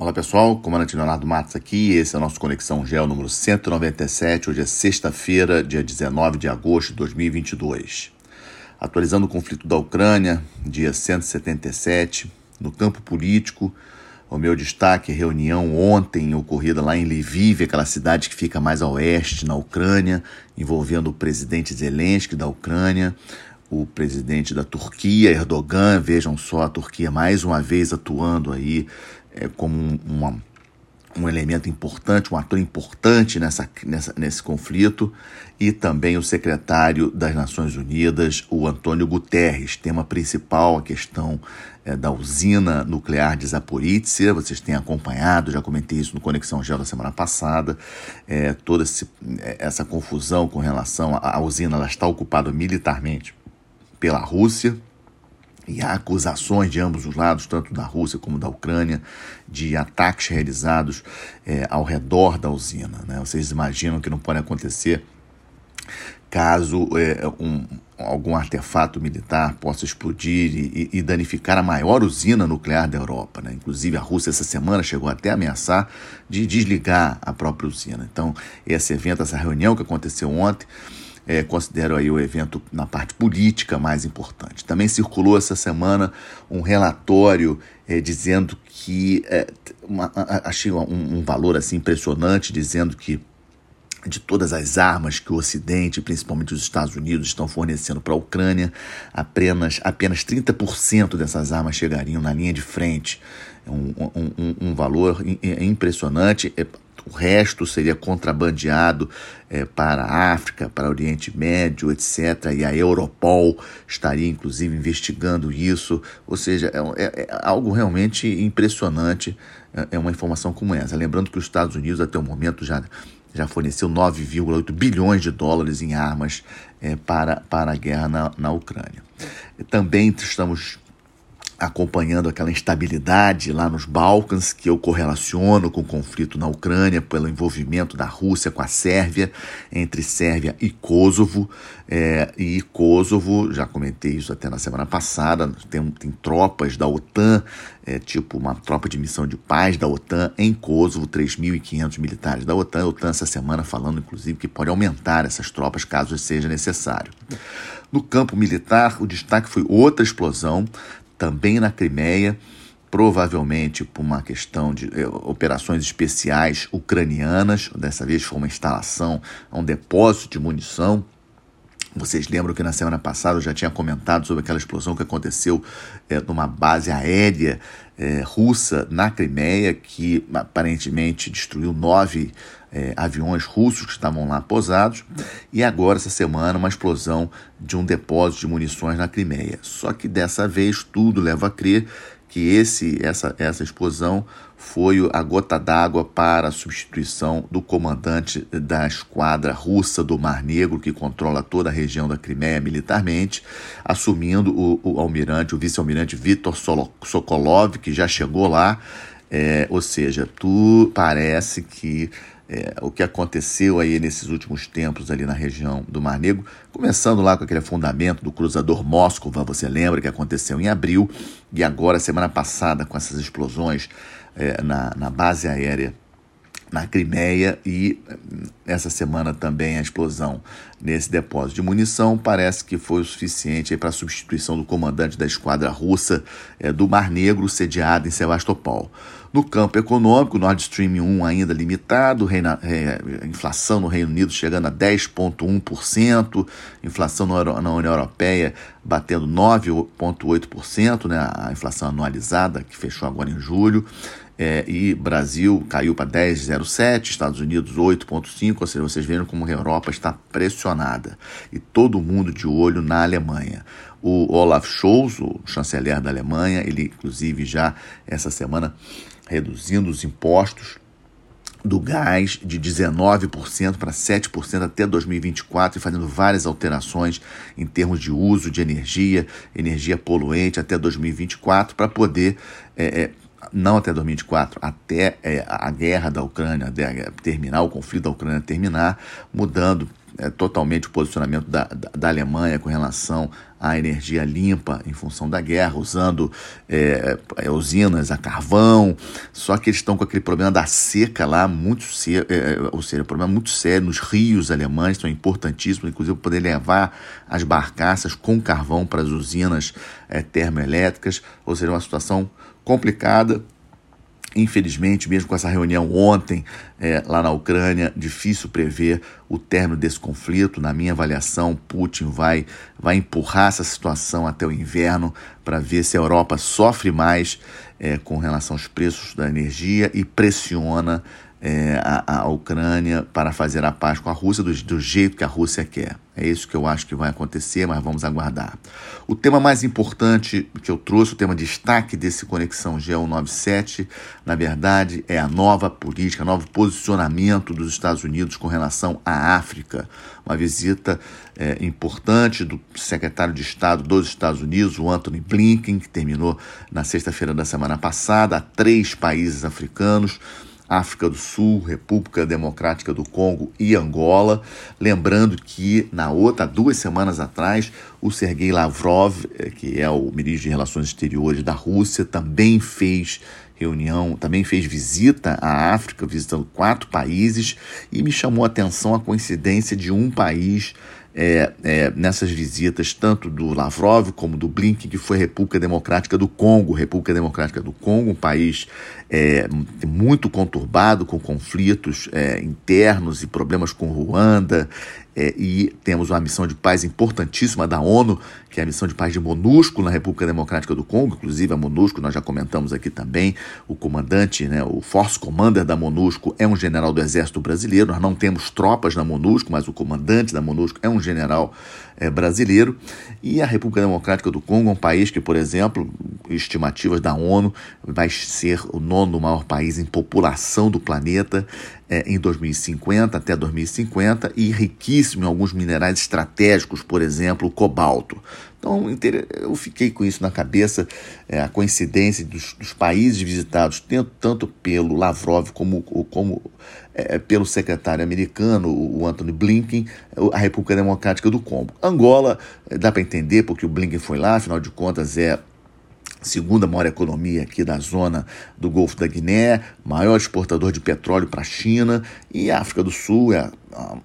Olá pessoal, comandante Leonardo Matos aqui, esse é o nosso Conexão Gel número 197, hoje é sexta-feira, dia 19 de agosto de 2022. Atualizando o conflito da Ucrânia, dia 177, no campo político, o meu destaque é reunião ontem ocorrida lá em Lviv, aquela cidade que fica mais a oeste na Ucrânia, envolvendo o presidente Zelensky da Ucrânia, o presidente da Turquia, Erdogan, vejam só a Turquia mais uma vez atuando aí é, como uma, um elemento importante, um ator importante nessa, nessa, nesse conflito, e também o secretário das Nações Unidas, o Antônio Guterres. Tema principal, a questão é, da usina nuclear de Zaporizhia, vocês têm acompanhado, já comentei isso no Conexão Gel da semana passada, é, toda esse, é, essa confusão com relação à usina, ela está ocupada militarmente pela Rússia, e há acusações de ambos os lados, tanto da Rússia como da Ucrânia, de ataques realizados é, ao redor da usina. Né? Vocês imaginam que não pode acontecer caso é, um, algum artefato militar possa explodir e, e, danificar a maior usina nuclear da Europa. Né? Inclusive, a Rússia, essa semana, chegou até a ameaçar de desligar a própria usina. Então, esse evento, essa reunião que aconteceu ontem, é, considero aí o evento na parte política mais importante. Também circulou essa semana um relatório é, dizendo que é, uma, achei um, um valor assim impressionante dizendo que de todas as armas que o Ocidente, principalmente os Estados Unidos, estão fornecendo para a Ucrânia, apenas, apenas 30% dessas armas chegariam na linha de frente. É um, um, um valor impressionante. O resto seria contrabandeado é, para a África, para o Oriente Médio, etc. E a Europol estaria, inclusive, investigando isso. Ou seja, é, é, é algo realmente impressionante, é, é uma informação como essa. Lembrando que os Estados Unidos, até o momento, já já forneceu 9,8 bilhões de dólares em armas é, para, para a guerra na, na Ucrânia. Também estamos acompanhando aquela instabilidade lá nos Balcãs, que eu correlaciono com o conflito na Ucrânia, pelo envolvimento da Rússia com a Sérvia, entre Sérvia e Kosovo. É, e Kosovo, já comentei isso até na semana passada, tem, tem tropas da OTAN, é, tipo uma tropa de missão de paz da OTAN em Kosovo, 3.500 militares da OTAN. A OTAN essa semana falando, inclusive, que pode aumentar essas tropas caso seja necessário. No campo militar, o destaque foi outra explosão também na Crimeia, provavelmente por uma questão de eh, operações especiais ucranianas. Dessa vez foi uma instalação, um depósito de munição. Vocês lembram que na semana passada eu já tinha comentado sobre aquela explosão que aconteceu é, numa base aérea é, russa na Crimeia, que aparentemente destruiu nove é, aviões russos que estavam lá posados, e agora, essa semana, uma explosão de um depósito de munições na Crimeia. Só que dessa vez tudo leva a crer que esse, essa, essa explosão foi a gota d'água para a substituição do comandante da esquadra russa do Mar Negro, que controla toda a região da Crimeia militarmente, assumindo o, o almirante, o vice-almirante Vitor Sokolov, que já chegou lá. É, ou seja, tu parece que é, o que aconteceu aí nesses últimos tempos ali na região do Mar Negro, começando lá com aquele afundamento do cruzador Móscova, você lembra que aconteceu em abril, e agora, semana passada, com essas explosões é, na, na base aérea na Crimeia e essa semana também a explosão nesse depósito de munição parece que foi o suficiente para a substituição do comandante da esquadra russa é, do Mar Negro sediada em Sebastopol. No campo econômico, Nord Stream 1 ainda limitado, reina, inflação no Reino Unido chegando a 10,1%, inflação na União Europeia batendo 9,8%, né, a inflação anualizada que fechou agora em julho. É, e Brasil caiu para 10,07, Estados Unidos 8,5, ou seja, vocês viram como a Europa está pressionada. E todo mundo de olho na Alemanha. O Olaf Scholz, o chanceler da Alemanha, ele inclusive já essa semana reduzindo os impostos do gás de 19% para 7% até 2024 e fazendo várias alterações em termos de uso de energia, energia poluente até 2024 para poder é, é, não até 2024, até é, a guerra da Ucrânia terminar, o conflito da Ucrânia terminar, mudando é, totalmente o posicionamento da, da, da, Alemanha com relação à energia limpa em função da guerra, usando é, é, usinas a carvão. Só que eles estão com aquele problema da seca lá, muito sério, é, é, ou seja, um problema muito sério nos rios alemães, são importantíssimos, inclusive poder levar as barcaças com carvão para as usinas é, termoelétricas, ou seja, uma situação complicada Infelizmente, mesmo com essa reunião ontem é, lá na Ucrânia, difícil prever o término desse conflito. Na minha avaliação, Putin vai, vai empurrar essa situação até o inverno para ver se a Europa sofre mais é, com relação aos preços da energia e pressiona é, a, a, Ucrânia para fazer a paz com a Rússia do, do, jeito que a Rússia quer. É isso que eu acho que vai acontecer, mas vamos aguardar. O tema mais importante que eu trouxe, o tema de destaque desse Conexão G197, na verdade, é a nova política, novo posicionamento dos Estados Unidos com relação à África. Uma visita é, importante do secretário de Estado dos Estados Unidos, o Anthony Blinken, que terminou na sexta-feira da semana passada, a três países africanos África do Sul, República Democrática do Congo e Angola. Lembrando que na outra, duas semanas atrás, o Sergei Lavrov, eh, que é o ministro de Relações Exteriores da Rússia, também fez reunião, também fez visita à África, visitando quatro países, e me chamou a atenção a coincidência de um país é, é, nessas visitas, tanto do Lavrov como do Blinken, que foi República Democrática do Congo. República Democrática do Congo, um país é, muito conturbado, com conflitos é, internos e problemas com Ruanda, é, e temos uma missão de paz importantíssima da ONU, que é a missão de paz de MONUSCO na República Democrática do Congo, inclusive a MONUSCO, nós já comentamos aqui também, o comandante, né, o Force Commander da MONUSCO é um general do Exército Brasileiro, nós não temos tropas na MONUSCO, mas o comandante da MONUSCO é um general é, brasileiro, e a República Democrática do Congo é um país que, por exemplo, estimativas da ONU, vai ser o nono maior país em população do planeta é, em 2050, até 2050, e riquíssimo em alguns minerais estratégicos, por exemplo, o cobalto. Então, eu fiquei com isso na cabeça, é, a coincidência dos, dos, países visitados, tanto pelo Lavrov como, como é, pelo secretário americano, o Anthony Blinken, a República Democrática do Congo. Angola, é, dá para entender, porque o Blinken foi lá, afinal de contas é segunda maior economia aqui da zona do Golfo da Guiné, maior exportador de petróleo para a China, e a África do Sul é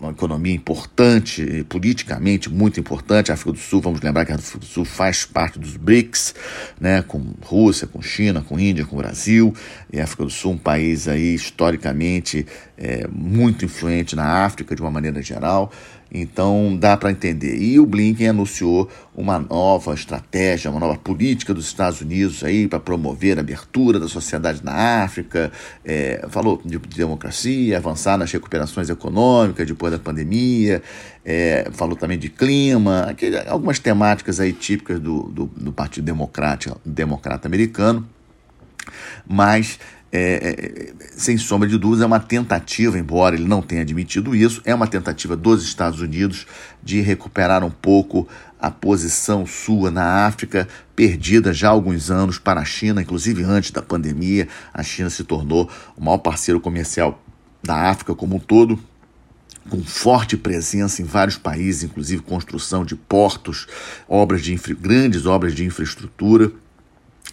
uma economia importante, politicamente muito importante. A África do Sul, vamos lembrar que a África do Sul faz parte dos BRICS, né, com Rússia, com China, com Índia, com Brasil. E a África do Sul, um país aí historicamente é, muito influente na África de uma maneira geral. Então dá para entender. E o Blinken anunciou uma nova estratégia, uma nova política dos Estados Unidos aí para promover a abertura da sociedade na África. É, falou de democracia, avançar nas recuperações econômicas depois da pandemia. É, falou também de clima, aquele, algumas temáticas aí típicas do, do, do Partido Democrata, Democrata Americano. Mas é, é, sem sombra de dúvida, é uma tentativa, embora ele não tenha admitido isso, é uma tentativa dos Estados Unidos de recuperar um pouco a posição sua na África, perdida já há alguns anos para a China, inclusive antes da pandemia. A China se tornou o maior parceiro comercial da África como um todo, com forte presença em vários países, inclusive construção de portos, obras de grandes obras de infraestrutura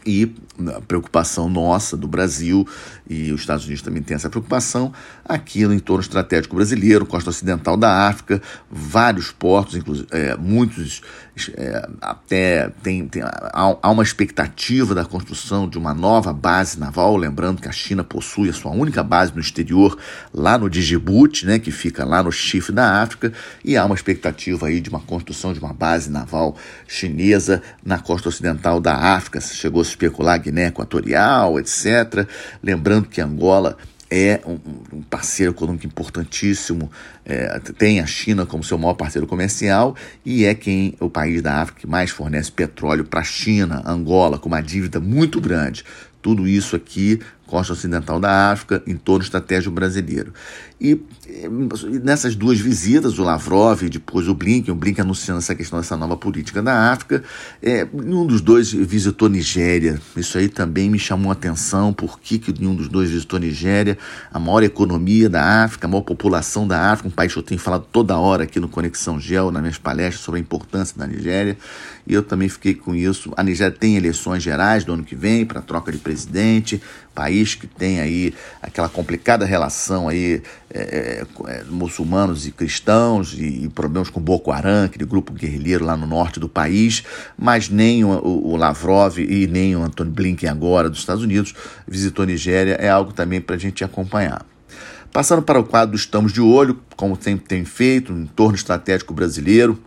e a preocupação nossa do Brasil e os Estados Unidos também têm essa preocupação aqui no entorno estratégico brasileiro, costa ocidental da África, vários portos, inclusive é, muitos é, até tem, tem há, há, uma expectativa da construção de uma nova base naval, lembrando que a China possui a sua única base no exterior lá no Djibouti, né, que fica lá no chifre da África, e há uma expectativa aí de uma construção de uma base naval chinesa na costa ocidental da África. Chegou se especular Guiné Equatorial, etc. Lembrando que Angola é um, parceiro econômico importantíssimo, é, tem a China como seu maior parceiro comercial e é quem o país da África que mais fornece petróleo para a China, Angola, com uma dívida muito grande. Tudo isso aqui costa ocidental da África, em torno estratégico brasileiro. E nessas duas visitas, o Lavrov e depois o Blinken, o Blinken anunciando essa questão dessa nova política da África, é, nenhum dos dois visitou Nigéria. Isso aí também me chamou a atenção, por que, que nenhum dos dois visitou Nigéria, a maior economia da África, a maior população da África, um país que eu tenho falado toda hora aqui no Conexão Gel, nas minhas palestras sobre a importância da Nigéria, e eu também fiquei com isso. A Nigéria tem eleições gerais do ano que vem para troca de presidente, país que tem aí aquela complicada relação aí é, é, é, muçulmanos e cristãos e, e, problemas com Boko Haram, aquele grupo guerrilheiro lá no norte do país, mas nem o, o Lavrov e nem o Antônio Blinken agora dos Estados Unidos visitou Nigéria, é algo também para a gente acompanhar. Passando para o quadro do Estamos de Olho, como sempre tem feito, um entorno estratégico brasileiro,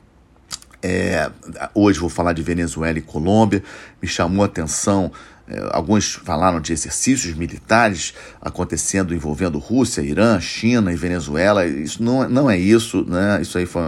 é, hoje vou falar de Venezuela e Colômbia. Me chamou a atenção é, alguns falaram de exercícios militares acontecendo envolvendo Rússia, Irã, China e Venezuela. Isso não, não é isso, né? Isso aí foi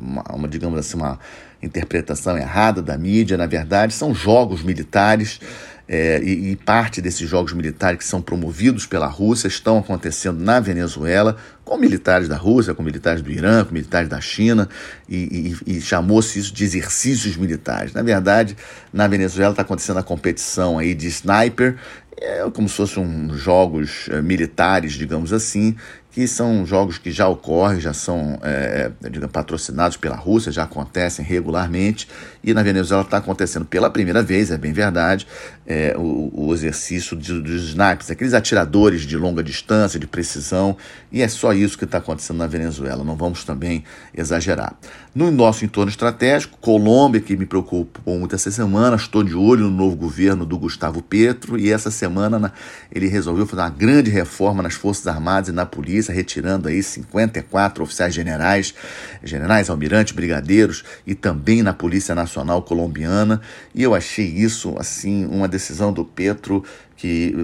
uma, uma, digamos assim, uma interpretação errada da mídia. Na verdade, são jogos militares. É, e, e, parte desses jogos militares que são promovidos pela Rússia estão acontecendo na Venezuela, com militares da Rússia, com militares do Irã, com militares da China, e, e, e chamou-se isso de exercícios militares. Na verdade, na Venezuela está acontecendo a competição aí de sniper, é como se fossem um, jogos é, militares, digamos assim, que são jogos que já ocorrem, já são é, digamos, patrocinados pela Rússia, já acontecem regularmente, e na Venezuela está acontecendo pela primeira vez, é bem verdade, é, o, o, exercício dos snipers, aqueles atiradores de longa distância, de precisão, e é só isso que está acontecendo na Venezuela, não vamos também exagerar. No nosso entorno estratégico, Colômbia, que me preocupou muito essa semana, estou de olho no novo governo do Gustavo Petro, e essa semana ele resolveu fazer uma grande reforma nas Forças Armadas e na polícia, retirando aí 54 oficiais generais, generais, almirantes, brigadeiros e também na Polícia Nacional Colombiana. E eu achei isso assim uma decisão do Petro que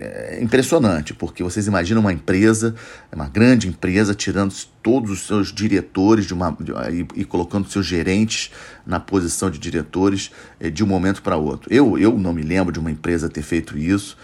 é impressionante, porque vocês imaginam uma empresa, uma grande empresa, tirando todos os seus diretores de uma, de, e, e, colocando seus gerentes na posição de diretores é, de um momento para outro. Eu, eu não me lembro de uma empresa ter feito isso.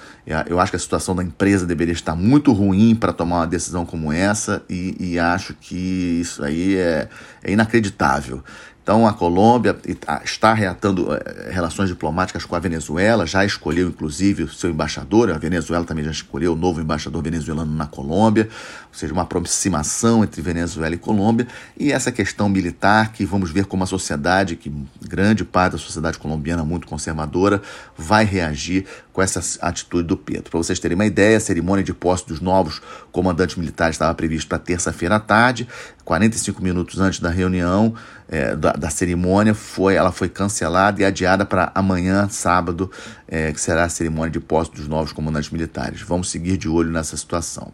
Eu acho que a situação da empresa deveria estar muito ruim para tomar uma decisão como essa e, e acho que isso aí é, é inacreditável. Então, a Colômbia está reatando eh, relações diplomáticas com a Venezuela, já escolheu inclusive o seu embaixador, a Venezuela também já escolheu o novo embaixador venezuelano na Colômbia, ou seja, uma aproximação entre Venezuela e Colômbia, e essa questão militar que vamos ver como a sociedade, que grande parte da sociedade colombiana muito conservadora, vai reagir com essa atitude do Pedro. Para vocês terem uma ideia, a cerimônia de posse dos novos comandantes militares estava prevista para terça-feira à tarde, 45 minutos antes da reunião, é, da, da, cerimônia foi, ela foi cancelada e adiada para amanhã, sábado, é, que será a cerimônia de posse dos novos comandantes militares. Vamos seguir de olho nessa situação.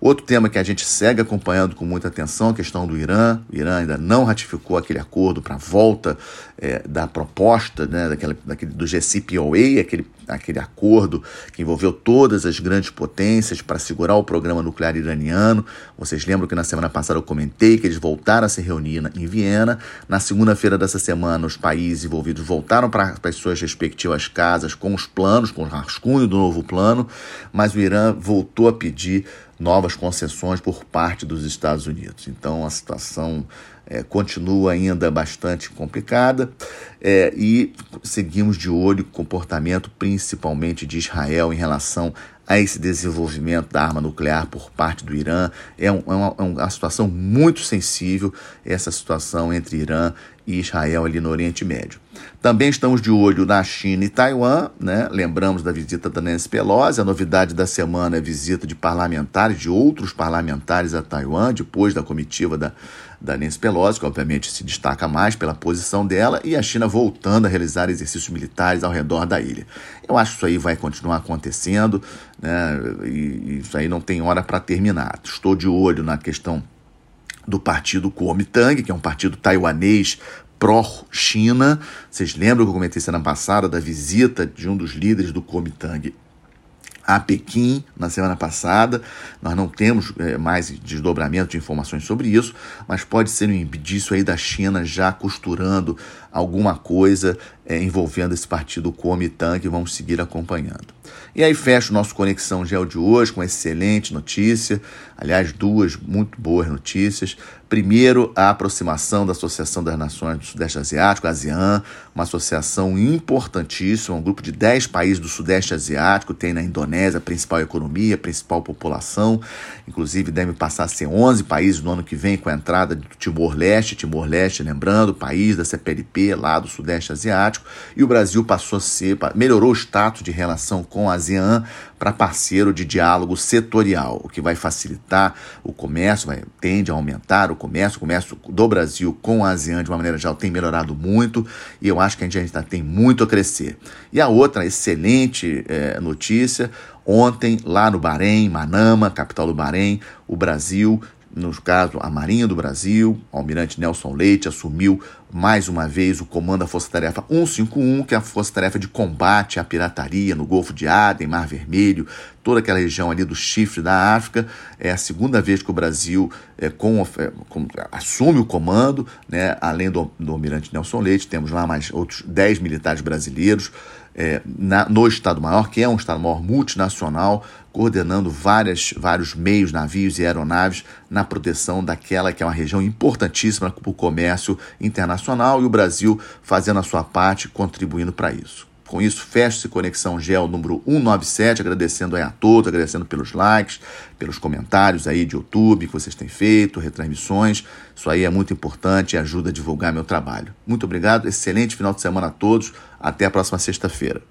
Outro tema que a gente segue acompanhando com muita atenção a questão do Irã. O Irã ainda não ratificou aquele acordo para a volta é, da proposta né, daquele, do GCPOA, aquele, aquele acordo que envolveu todas as grandes potências para segurar o programa nuclear iraniano. Vocês lembram que na semana passada eu comentei que eles voltaram a se reunir em Viena. Na segunda-feira dessa semana, os países envolvidos voltaram para as suas respectivas casas com os planos, com o rascunho do novo plano, mas o Irã voltou a pedir novas concessões por parte dos Estados Unidos. Então a situação é, continua ainda bastante complicada é, e seguimos de olho o comportamento principalmente de Israel em relação a esse desenvolvimento da arma nuclear por parte do Irã. É, um, é, uma, é uma situação muito sensível, essa situação entre Irã e Israel ali no Oriente Médio. Também estamos de olho na China e Taiwan, né? lembramos da visita da Nancy Pelosi, a novidade da semana é a visita de parlamentares, de outros parlamentares a Taiwan, depois da comitiva da, da Nancy Pelosi, que obviamente se destaca mais pela posição dela, e a China voltando a realizar exercícios militares ao redor da ilha. Eu acho que isso aí vai continuar acontecendo, né? e isso aí não tem hora para terminar. Estou de olho na questão do partido Kuomintang, que é um partido taiwanês pró-China. Vocês lembram que eu comentei semana passada da visita de um dos líderes do Kuomintang a Pequim na semana passada. Nós não temos é, mais desdobramento de informações sobre isso, mas pode ser um indício aí da China já costurando alguma coisa é, envolvendo esse partido Comitã que vamos seguir acompanhando. E aí fecha o nosso Conexão Gel de hoje com uma excelente notícia, aliás, duas muito boas notícias. Primeiro, a aproximação da Associação das Nações do Sudeste Asiático, ASEAN, uma associação importantíssima, um grupo de 10 países do Sudeste Asiático, tem na Indonésia a principal economia, a principal população, inclusive deve passar a ser 11 países no ano que vem com a entrada do Timor-Leste, Timor-Leste, lembrando, país da CPLP lá do Sudeste Asiático, e o Brasil passou a ser, melhorou o status de relação com a ASEAN para parceiro de diálogo setorial, o que vai facilitar o comércio, vai, tende a aumentar o comércio, o comércio do Brasil com a ASEAN de uma maneira geral tem melhorado muito e eu acho que a gente ainda tem muito a crescer. E a outra excelente é, notícia, ontem lá no Bahrein, Manama, capital do Bahrein, o Brasil no caso, a Marinha do Brasil, o almirante Nelson Leite assumiu mais uma vez o comando da Força Tarefa 151, que é a Força Tarefa de combate à pirataria no Golfo de Aden, Mar Vermelho, toda aquela região ali do chifre da África. É a segunda vez que o Brasil é, com, é, com, assume o comando, né? além do, do almirante Nelson Leite, temos lá mais outros 10 militares brasileiros é, na, no Estado-Maior, que é um Estado-Maior multinacional, coordenando várias, vários meios, navios e aeronaves na proteção daquela que é uma região importantíssima para o comércio internacional e o Brasil fazendo a sua parte, contribuindo para isso. Com isso, fecha-se Conexão Gel número 197, agradecendo aí a todos, agradecendo pelos likes, pelos comentários aí de YouTube que vocês têm feito, retransmissões. Isso aí é muito importante e ajuda a divulgar meu trabalho. Muito obrigado, excelente final de semana a todos. Até a próxima sexta-feira.